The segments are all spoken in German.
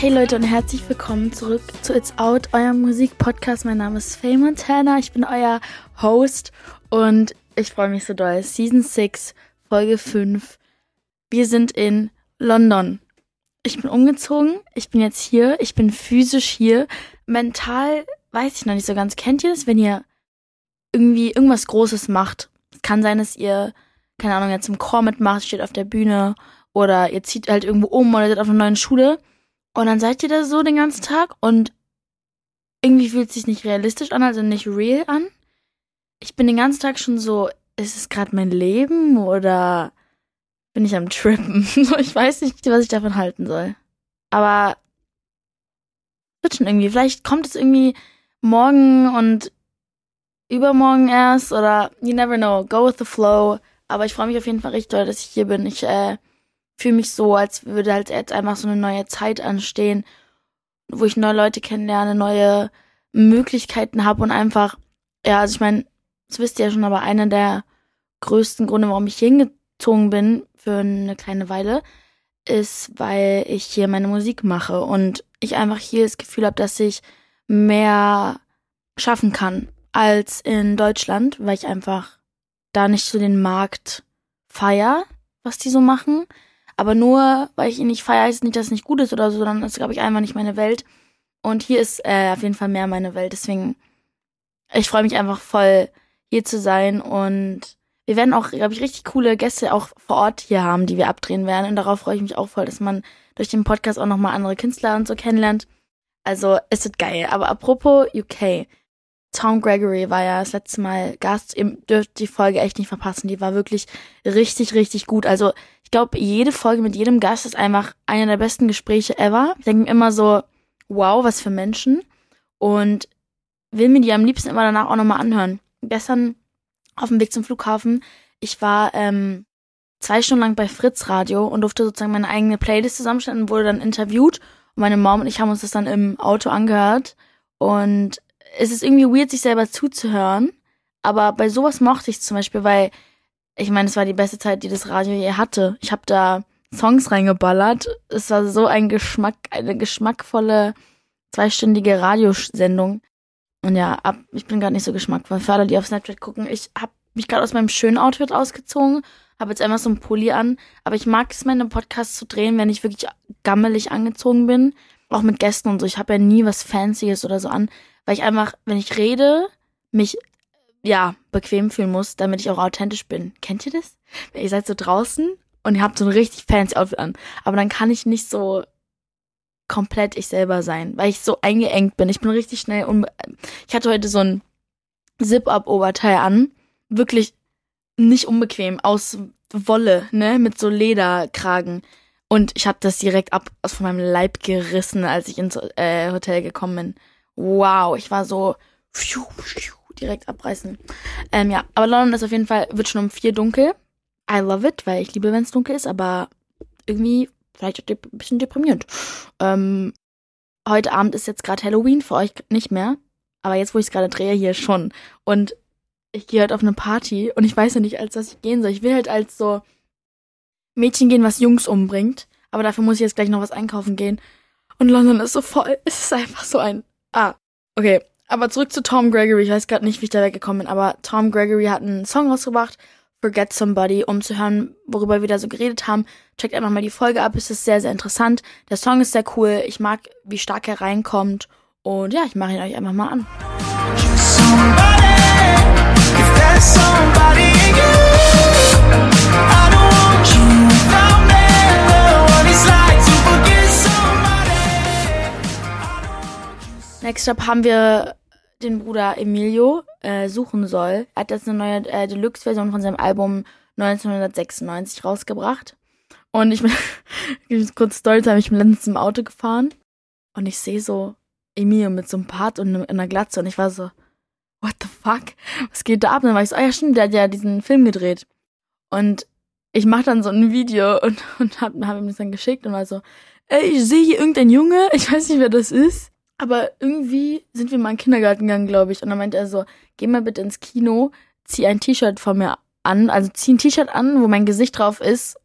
Hey Leute und herzlich willkommen zurück zu It's Out, eurem Musikpodcast. Mein Name ist Faye Montana, ich bin euer Host und ich freue mich so doll. Season 6, Folge 5. Wir sind in London. Ich bin umgezogen, ich bin jetzt hier, ich bin physisch hier. Mental weiß ich noch nicht so ganz. Kennt ihr das, wenn ihr irgendwie irgendwas Großes macht? Kann sein, dass ihr, keine Ahnung, jetzt im Chor mitmacht, steht auf der Bühne oder ihr zieht halt irgendwo um oder seid auf einer neuen Schule und dann seid ihr da so den ganzen Tag und irgendwie fühlt es sich nicht realistisch an, also nicht real an. Ich bin den ganzen Tag schon so, ist es gerade mein Leben oder bin ich am Trippen? ich weiß nicht, was ich davon halten soll. Aber wird schon irgendwie. Vielleicht kommt es irgendwie morgen und übermorgen erst oder you never know. Go with the flow. Aber ich freue mich auf jeden Fall richtig doll, dass ich hier bin. Ich äh, fühle mich so, als würde halt jetzt einfach so eine neue Zeit anstehen, wo ich neue Leute kennenlerne, neue Möglichkeiten habe und einfach, ja, also ich meine, das wisst ihr ja schon, aber einer der größten Gründe, warum ich hier hingezogen bin für eine kleine Weile, ist, weil ich hier meine Musik mache und ich einfach hier das Gefühl habe, dass ich mehr schaffen kann als in Deutschland, weil ich einfach da nicht so den Markt feier, was die so machen. Aber nur, weil ich ihn nicht feiere, heißt nicht, dass es nicht gut ist oder so, sondern das ist, glaube ich, einfach nicht meine Welt. Und hier ist äh, auf jeden Fall mehr meine Welt. Deswegen, ich freue mich einfach voll, hier zu sein. Und wir werden auch, glaube ich, richtig coole Gäste auch vor Ort hier haben, die wir abdrehen werden. Und darauf freue ich mich auch voll, dass man durch den Podcast auch nochmal andere Künstler und so kennenlernt. Also, es wird geil. Aber apropos UK. Tom Gregory war ja das letzte Mal Gast. Ihr dürft die Folge echt nicht verpassen. Die war wirklich richtig, richtig gut. Also ich glaube, jede Folge mit jedem Gast ist einfach einer der besten Gespräche ever. Ich denke immer so, wow, was für Menschen. Und will mir die am liebsten immer danach auch nochmal anhören. Gestern auf dem Weg zum Flughafen, ich war ähm, zwei Stunden lang bei Fritz Radio und durfte sozusagen meine eigene Playlist zusammenstellen und wurde dann interviewt. Und meine Mom und ich haben uns das dann im Auto angehört. Und es ist irgendwie weird, sich selber zuzuhören. Aber bei sowas mochte ich zum Beispiel, weil ich meine, es war die beste Zeit, die das Radio je hatte. Ich habe da Songs reingeballert. Es war so ein Geschmack, eine geschmackvolle zweistündige Radiosendung. Und ja, ab, ich bin gerade nicht so geschmackvoll. Für alle, die auf Snapchat gucken, ich habe mich gerade aus meinem schönen Outfit ausgezogen, habe jetzt einfach so ein Pulli an. Aber ich mag es, meine Podcasts zu drehen, wenn ich wirklich gammelig angezogen bin. Auch mit Gästen und so. Ich habe ja nie was Fancyes oder so an weil ich einfach, wenn ich rede, mich ja bequem fühlen muss, damit ich auch authentisch bin. Kennt ihr das? Ihr seid so draußen und ihr habt so ein richtig fancy Outfit an, aber dann kann ich nicht so komplett ich selber sein, weil ich so eingeengt bin. Ich bin richtig schnell und ich hatte heute so ein Zip-up-Oberteil an, wirklich nicht unbequem aus Wolle, ne, mit so Lederkragen. Und ich habe das direkt ab aus von meinem Leib gerissen, als ich ins äh, Hotel gekommen bin wow, ich war so pfiuh, pfiuh, direkt abreißen. Ähm, ja, aber London ist auf jeden Fall, wird schon um vier dunkel. I love it, weil ich liebe, wenn es dunkel ist, aber irgendwie vielleicht ein bisschen deprimierend. Ähm, heute Abend ist jetzt gerade Halloween, für euch nicht mehr. Aber jetzt, wo ich es gerade drehe, hier schon. Und ich gehe halt auf eine Party und ich weiß ja nicht, als was ich gehen soll. Ich will halt als so Mädchen gehen, was Jungs umbringt. Aber dafür muss ich jetzt gleich noch was einkaufen gehen. Und London ist so voll. Es ist einfach so ein Ah, okay. Aber zurück zu Tom Gregory. Ich weiß gerade nicht, wie ich da weggekommen bin, aber Tom Gregory hat einen Song rausgebracht, Forget Somebody, um zu hören, worüber wir da so geredet haben. Checkt einfach mal die Folge ab, es ist sehr, sehr interessant. Der Song ist sehr cool, ich mag, wie stark er reinkommt. Und ja, ich mache ihn euch einfach mal an. Somebody, Next up haben wir den Bruder Emilio äh, suchen soll. Er hat jetzt eine neue äh, Deluxe-Version von seinem Album 1996 rausgebracht. Und ich bin kurz stolz, habe ich letztens im Auto gefahren und ich sehe so Emilio mit so einem Part und einer Glatze und ich war so, what the fuck? Was geht da ab? Und dann war ich so, ah ja stimmt, der hat ja diesen Film gedreht. Und ich mache dann so ein Video und, und habe hab ihm das dann geschickt und war so, ey, ich sehe hier irgendein Junge, ich weiß nicht, wer das ist. Aber irgendwie sind wir mal in den Kindergarten gegangen, glaube ich. Und dann meinte er so, geh mal bitte ins Kino, zieh ein T-Shirt von mir an, also zieh ein T-Shirt an, wo mein Gesicht drauf ist,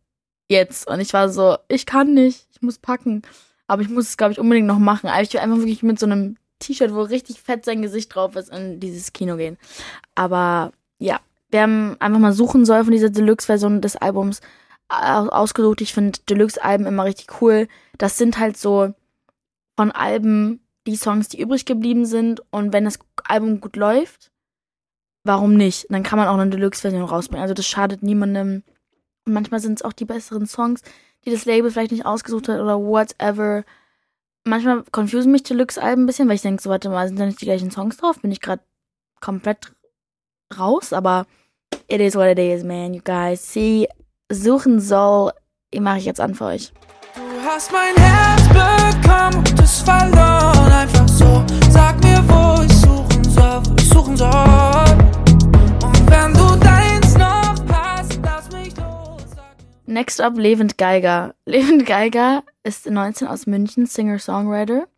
jetzt. Und ich war so, ich kann nicht, ich muss packen. Aber ich muss es, glaube ich, unbedingt noch machen. Aber ich will einfach wirklich mit so einem T-Shirt, wo richtig fett sein Gesicht drauf ist, in dieses Kino gehen. Aber ja, wir haben einfach mal suchen soll von dieser Deluxe-Version des Albums ausgesucht. Ich finde Deluxe-Alben immer richtig cool. Das sind halt so von Alben die Songs, die übrig geblieben sind. Und wenn das Album gut läuft, warum nicht? Dann kann man auch eine Deluxe-Version rausbringen. Also das schadet niemandem. Und manchmal sind es auch die besseren Songs, die das Label vielleicht nicht ausgesucht hat oder whatever. Manchmal confusen mich Deluxe-Alben ein bisschen, weil ich denke, so, warte mal, sind da nicht die gleichen Songs drauf? Bin ich gerade komplett raus? Aber it is what it is, man, you guys. Sie suchen soll, die mache ich jetzt an für euch. Hast mein Herz bekommen und verloren, einfach so. Sag mir, wo ich suchen soll, wo ich suchen soll. Und wenn du deins noch hast, lass mich los. Next up, Levent Geiger. Levent Geiger ist 19 aus München, Singer-Songwriter.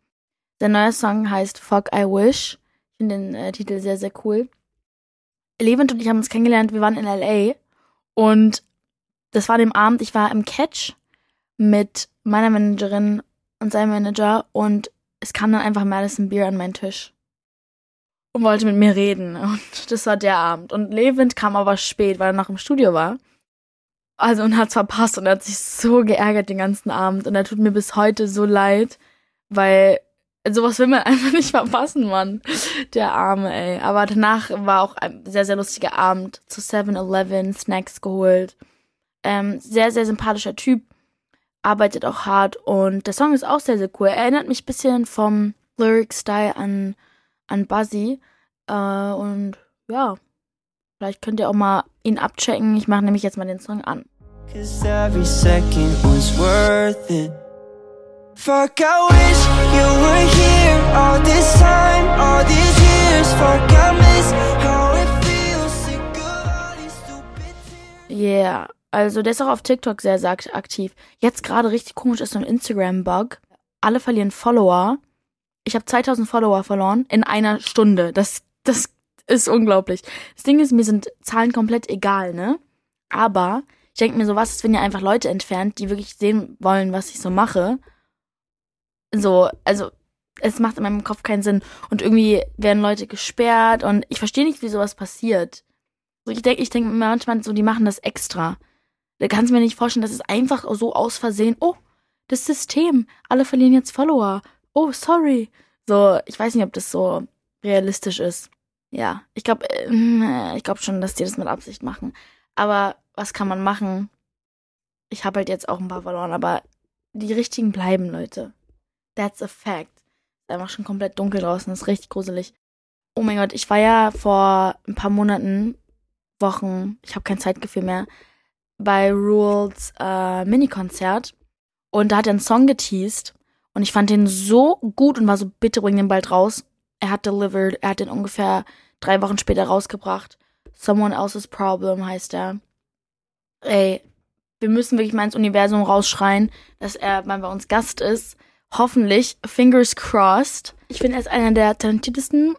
Der neue Song heißt Fuck I Wish. Ich finde den äh, Titel sehr, sehr cool. Levent und ich haben uns kennengelernt, wir waren in L.A. Und das war dem Abend, ich war im Catch mit meiner Managerin und seinem Manager und es kam dann einfach Madison Beer an meinen Tisch und wollte mit mir reden. Und das war der Abend. Und Levent kam aber spät, weil er noch im Studio war. Also und hat's verpasst und er hat sich so geärgert den ganzen Abend. Und er tut mir bis heute so leid, weil sowas will man einfach nicht verpassen, Mann. Der Arme, ey. Aber danach war auch ein sehr, sehr lustiger Abend. Zu 7-Eleven, Snacks geholt. Ähm, sehr, sehr sympathischer Typ. Arbeitet auch hart. Und der Song ist auch sehr, sehr cool. Er erinnert mich ein bisschen vom Lyric-Style an, an Buzzy. Äh, und ja, vielleicht könnt ihr auch mal ihn abchecken. Ich mache nämlich jetzt mal den Song an. Cause every second was worth it. Fuck, I wish you were here all this time, all these years. Fuck, I miss how it feels. Sick of all these stupid tears. Yeah. Also der ist auch auf TikTok sehr, sehr aktiv. Jetzt gerade richtig komisch ist so ein Instagram-Bug. Alle verlieren Follower. Ich habe 2000 Follower verloren in einer Stunde. Das, das ist unglaublich. Das Ding ist, mir sind Zahlen komplett egal, ne? Aber ich denke mir so, was ist, wenn ihr einfach Leute entfernt, die wirklich sehen wollen, was ich so mache? So, also es macht in meinem Kopf keinen Sinn. Und irgendwie werden Leute gesperrt und ich verstehe nicht, wie sowas passiert. So, ich denke, ich denke manchmal so, die machen das extra. Da kannst du mir nicht vorstellen, dass es einfach so aus Versehen, oh, das System, alle verlieren jetzt Follower. Oh, sorry. So, ich weiß nicht, ob das so realistisch ist. Ja, ich glaube, äh, ich glaube schon, dass die das mit Absicht machen. Aber was kann man machen? Ich habe halt jetzt auch ein paar verloren, aber die richtigen bleiben, Leute. That's a fact. Ist einfach schon komplett dunkel draußen, ist richtig gruselig. Oh mein Gott, ich war ja vor ein paar Monaten, Wochen, ich habe kein Zeitgefühl mehr, bei Rules äh, Mini-Konzert und da hat er einen Song geteased und ich fand den so gut und war so, bitte bring den bald raus. Er hat delivered, er hat den ungefähr drei Wochen später rausgebracht. Someone Else's Problem heißt er. Ey, wir müssen wirklich mal ins Universum rausschreien, dass er mal bei uns Gast ist. Hoffentlich, fingers crossed. Ich finde, er ist einer der talentiertesten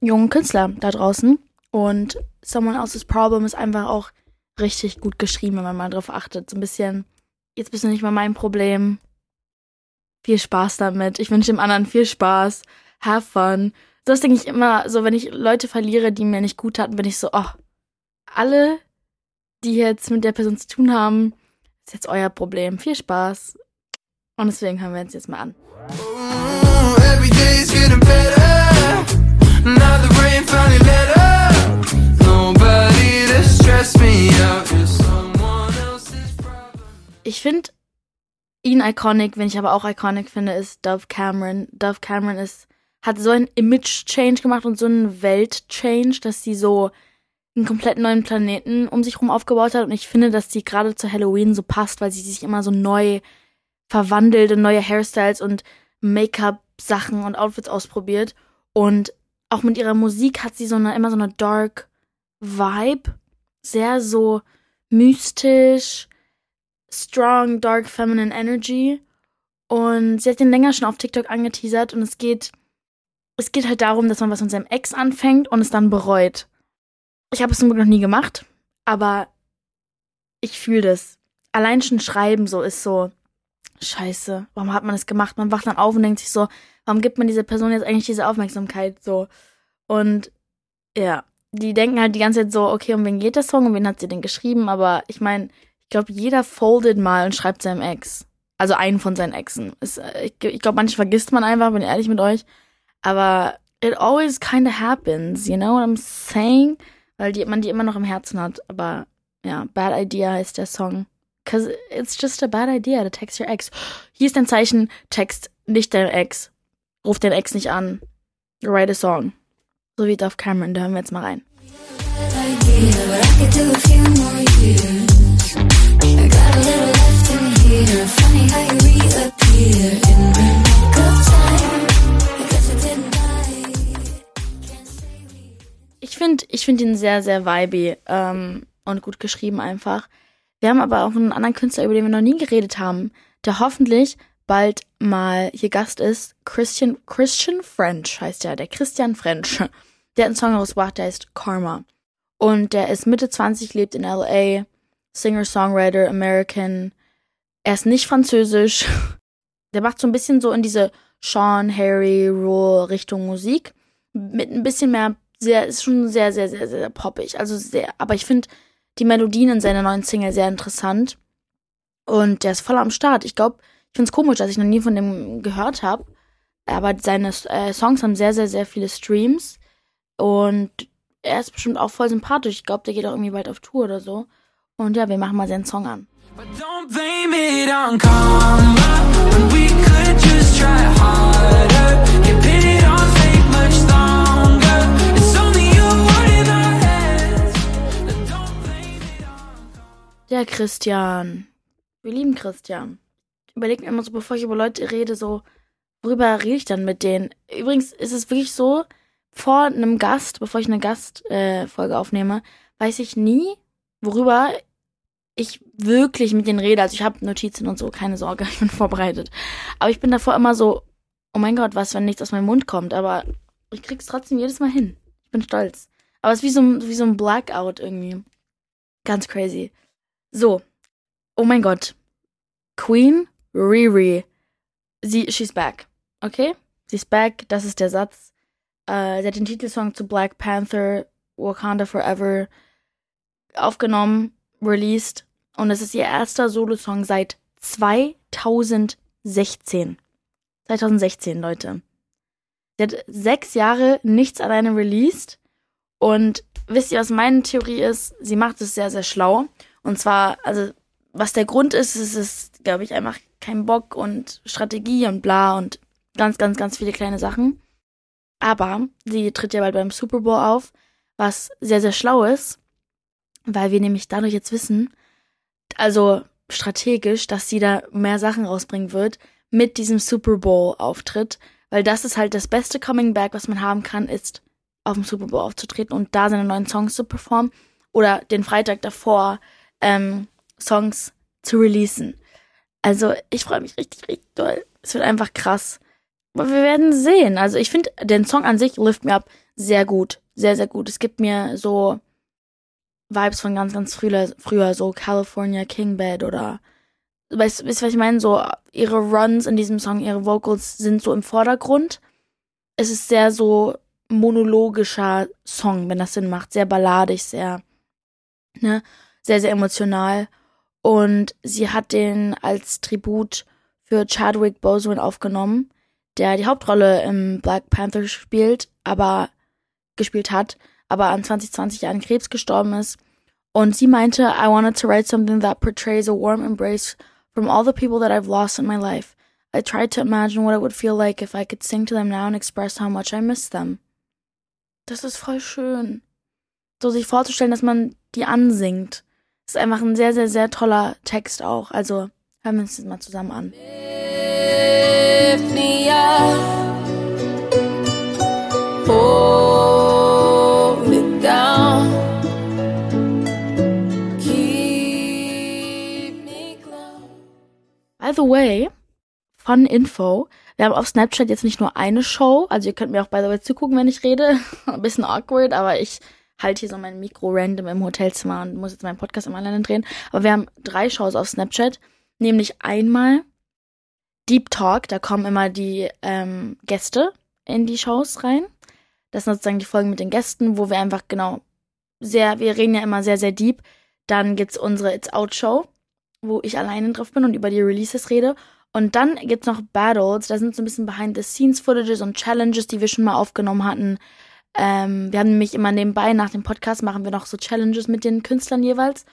jungen Künstler da draußen. Und Someone Else's Problem ist einfach auch richtig gut geschrieben, wenn man mal drauf achtet. So ein bisschen, jetzt bist du nicht mal mein Problem. Viel Spaß damit. Ich wünsche dem anderen viel Spaß. Have fun. Das denke ich immer, so wenn ich Leute verliere, die mir nicht gut hatten, bin ich so, oh, alle, die jetzt mit der Person zu tun haben, ist jetzt euer Problem. Viel Spaß. Und deswegen hören wir uns jetzt mal an. Ooh, every day's getting better. Now the rain finally let. Ich finde ihn iconic, wenn ich aber auch iconic finde, ist Dove Cameron. Dove Cameron ist, hat so einen Image-Change gemacht und so einen Welt-Change, dass sie so einen komplett neuen Planeten um sich rum aufgebaut hat. Und ich finde, dass die gerade zu Halloween so passt, weil sie sich immer so neu verwandelt und neue Hairstyles und Make-up-Sachen und Outfits ausprobiert. Und auch mit ihrer Musik hat sie so eine, immer so eine dark Vibe. Sehr so mystisch, strong, dark, feminine Energy. Und sie hat den länger schon auf TikTok angeteasert und es geht, es geht halt darum, dass man was mit seinem Ex anfängt und es dann bereut. Ich habe es zum Glück noch nie gemacht, aber ich fühle das. Allein schon schreiben so ist so, scheiße, warum hat man das gemacht? Man wacht dann auf und denkt sich so, warum gibt man dieser Person jetzt eigentlich diese Aufmerksamkeit so? Und ja, die denken halt die ganze Zeit so, okay, um wen geht der Song und wen hat sie denn geschrieben? Aber ich meine, ich glaube, jeder foldet mal und schreibt seinem Ex. Also einen von seinen Exen. Ist, äh, ich, ich glaube, manche vergisst man einfach, bin ehrlich mit euch. Aber it always kind of happens, you know what I'm saying? Weil die, man die immer noch im Herzen hat. Aber ja, Bad Idea heißt der Song. Cause it's just a bad idea to text your ex. Hier ist dein Zeichen, text nicht dein Ex. Ruf den Ex nicht an. Write a song. So wie Dove Cameron, da hören wir jetzt mal rein. Ich finde ich find ihn sehr, sehr vibey ähm, und gut geschrieben einfach. Wir haben aber auch einen anderen Künstler, über den wir noch nie geredet haben, der hoffentlich bald mal hier Gast ist. Christian, Christian French heißt der, der Christian French. Der hat einen Song rausgebracht, der heißt Karma. Und der ist Mitte 20, lebt in LA, Singer-Songwriter, American. Er ist nicht französisch. Der macht so ein bisschen so in diese Sean, Harry, Rule Richtung Musik. Mit ein bisschen mehr, sehr, ist schon sehr, sehr, sehr, sehr poppig. Also sehr, aber ich finde die Melodien in seiner neuen Single sehr interessant. Und der ist voll am Start. Ich glaube, ich finde es komisch, dass ich noch nie von dem gehört habe. Aber seine äh, Songs haben sehr, sehr, sehr viele Streams. Und er ist bestimmt auch voll sympathisch. Ich glaube, der geht auch irgendwie bald auf Tour oder so. Und ja, wir machen mal seinen Song an. But don't blame it on karma when we could just try harder. Get pitted on fate much longer. It's only word in our heads. Don't blame it on Der Christian. Wir lieben Christian. Ich überlege mir immer so, bevor ich über Leute rede, so, worüber rede ich dann mit denen? Übrigens ist es wirklich so, vor einem Gast, bevor ich eine Gastfolge äh, aufnehme, weiß ich nie, worüber ich wirklich mit denen rede. Also ich habe Notizen und so, keine Sorge, ich bin vorbereitet. Aber ich bin davor immer so, oh mein Gott, was, wenn nichts aus meinem Mund kommt. Aber ich krieg's trotzdem jedes Mal hin. Ich bin stolz. Aber es ist wie so, wie so ein Blackout irgendwie. Ganz crazy. So. Oh mein Gott. Queen Riri. Sie, she's back. Okay? She's back. Das ist der Satz. Äh, sie hat den Titelsong zu Black Panther, Wakanda Forever aufgenommen, released. Und es ist ihr erster Solo-Song seit 2016. 2016, Leute. Sie hat sechs Jahre nichts alleine released. Und wisst ihr, was meine Theorie ist? Sie macht es sehr, sehr schlau. Und zwar, also, was der Grund ist, ist es, glaube ich, einfach kein Bock und Strategie und bla und ganz, ganz, ganz viele kleine Sachen. Aber sie tritt ja bald beim Super Bowl auf, was sehr, sehr schlau ist, weil wir nämlich dadurch jetzt wissen, also strategisch, dass sie da mehr Sachen rausbringen wird mit diesem Super Bowl Auftritt, weil das ist halt das beste Coming Back, was man haben kann, ist auf dem Super Bowl aufzutreten und da seine neuen Songs zu performen oder den Freitag davor ähm, Songs zu releasen. Also ich freue mich richtig, richtig doll. Es wird einfach krass. Wir werden sehen. Also ich finde den Song an sich lift mir ab sehr gut. Sehr, sehr gut. Es gibt mir so Vibes von ganz, ganz früher, früher so California King Bed oder weißt du, was ich meine? So ihre Runs in diesem Song, ihre Vocals sind so im Vordergrund. Es ist sehr so monologischer Song, wenn das Sinn macht. Sehr balladig, sehr, ne, sehr, sehr emotional. Und sie hat den als Tribut für Chadwick Boseman aufgenommen der die Hauptrolle im Black Panther spielt, aber gespielt hat, aber an 2020 an Krebs gestorben ist. Und sie meinte, I wanted to write something that portrays a warm embrace from all the people that I've lost in my life. I tried to imagine what it would feel like if I could sing to them now and express how much I miss them. Das ist voll schön. So sich vorzustellen, dass man die ansingt. Das ist einfach ein sehr, sehr, sehr toller Text auch. Also hören wir uns das mal zusammen an lift me up. Hold me down. Keep me close. By the way, Fun Info. Wir haben auf Snapchat jetzt nicht nur eine Show, also ihr könnt mir auch by the way zugucken, wenn ich rede. Ein bisschen awkward, aber ich halte hier so mein Mikro random im Hotelzimmer und muss jetzt meinen Podcast immer alleine drehen. Aber wir haben drei Shows auf Snapchat, nämlich einmal Deep Talk. Da kommen immer die ähm, Gäste in die Shows rein. Das sind sozusagen die Folgen mit den Gästen, wo wir einfach genau sehr, wir reden ja immer sehr, sehr deep. Dann gibt's unsere It's Out Show, wo ich alleine drauf bin und über die Releases rede. Und dann gibt's noch Battles, da sind so ein bisschen Behind-the-Scenes-Footages und Challenges, die wir schon mal aufgenommen hatten. Ähm, wir haben nämlich immer nebenbei, nach dem Podcast, machen wir noch so Challenges mit den Künstlern jeweils.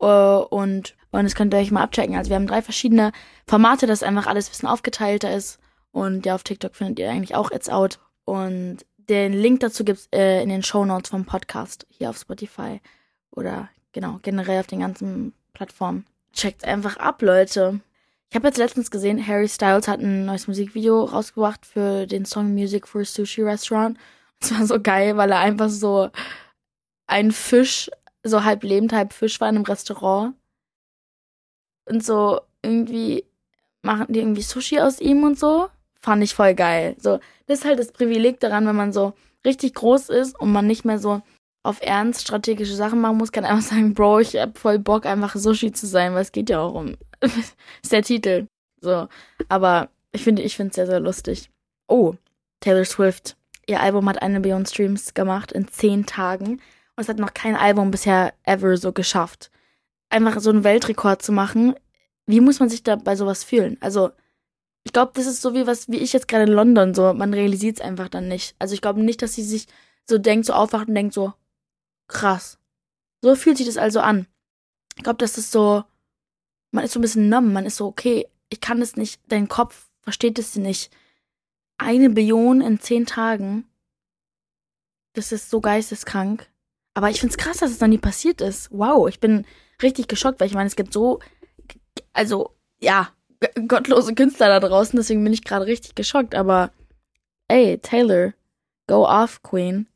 Uh, und, und das könnt ihr euch mal abchecken. Also wir haben drei verschiedene Formate, dass einfach alles ein bisschen aufgeteilter ist. Und ja, auf TikTok findet ihr eigentlich auch It's Out. Und den Link dazu gibt's äh, in den Show Notes vom Podcast hier auf Spotify oder genau generell auf den ganzen Plattformen. Checkt einfach ab, Leute. Ich habe jetzt letztens gesehen, Harry Styles hat ein neues Musikvideo rausgebracht für den Song Music for a Sushi Restaurant. Es war so geil, weil er einfach so ein Fisch, so halb lebend, halb Fisch war in einem Restaurant. Und so irgendwie machen die irgendwie Sushi aus ihm und so. Fand ich voll geil. So, das ist halt das Privileg daran, wenn man so richtig groß ist und man nicht mehr so auf Ernst strategische Sachen machen muss, kann einfach sagen, Bro, ich hab voll Bock, einfach Sushi zu sein, weil es geht ja auch um. ist der Titel. So. Aber ich finde, ich finde es sehr, sehr lustig. Oh, Taylor Swift. Ihr Album hat eine Billion Streams gemacht in zehn Tagen. Und es hat noch kein Album bisher ever so geschafft. Einfach so einen Weltrekord zu machen. Wie muss man sich da bei sowas fühlen? Also, ich glaube, das ist so wie was, wie ich jetzt gerade in London, so, man realisiert es einfach dann nicht. Also ich glaube nicht, dass sie sich so denkt, so aufwacht und denkt so, krass. So fühlt sich das also an. Ich glaube, das ist so, man ist so ein bisschen numb, man ist so, okay, ich kann das nicht, dein Kopf versteht es nicht. Eine Billion in zehn Tagen, das ist so geisteskrank. Aber ich find's krass, dass es noch nie passiert ist. Wow, ich bin richtig geschockt, weil ich meine, es gibt so, also, ja, gottlose Künstler da draußen, deswegen bin ich gerade richtig geschockt. Aber ey, Taylor, go off, Queen.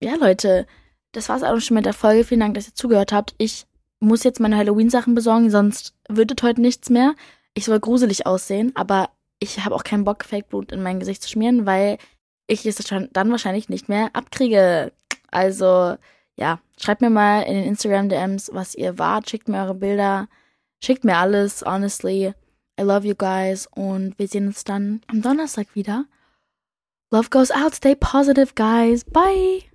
Ja, Leute, das war's auch schon mit der Folge. Vielen Dank, dass ihr zugehört habt. Ich muss jetzt meine Halloween-Sachen besorgen, sonst wird es heute nichts mehr. Ich soll gruselig aussehen, aber ich habe auch keinen Bock, Fake-Blut in mein Gesicht zu schmieren, weil ich es dann wahrscheinlich nicht mehr abkriege. Also, ja, schreibt mir mal in den Instagram-DMs, was ihr wart. Schickt mir eure Bilder. Schickt mir alles, honestly. I love you guys und wir sehen uns dann am Donnerstag wieder. Love goes out, stay positive, guys. Bye!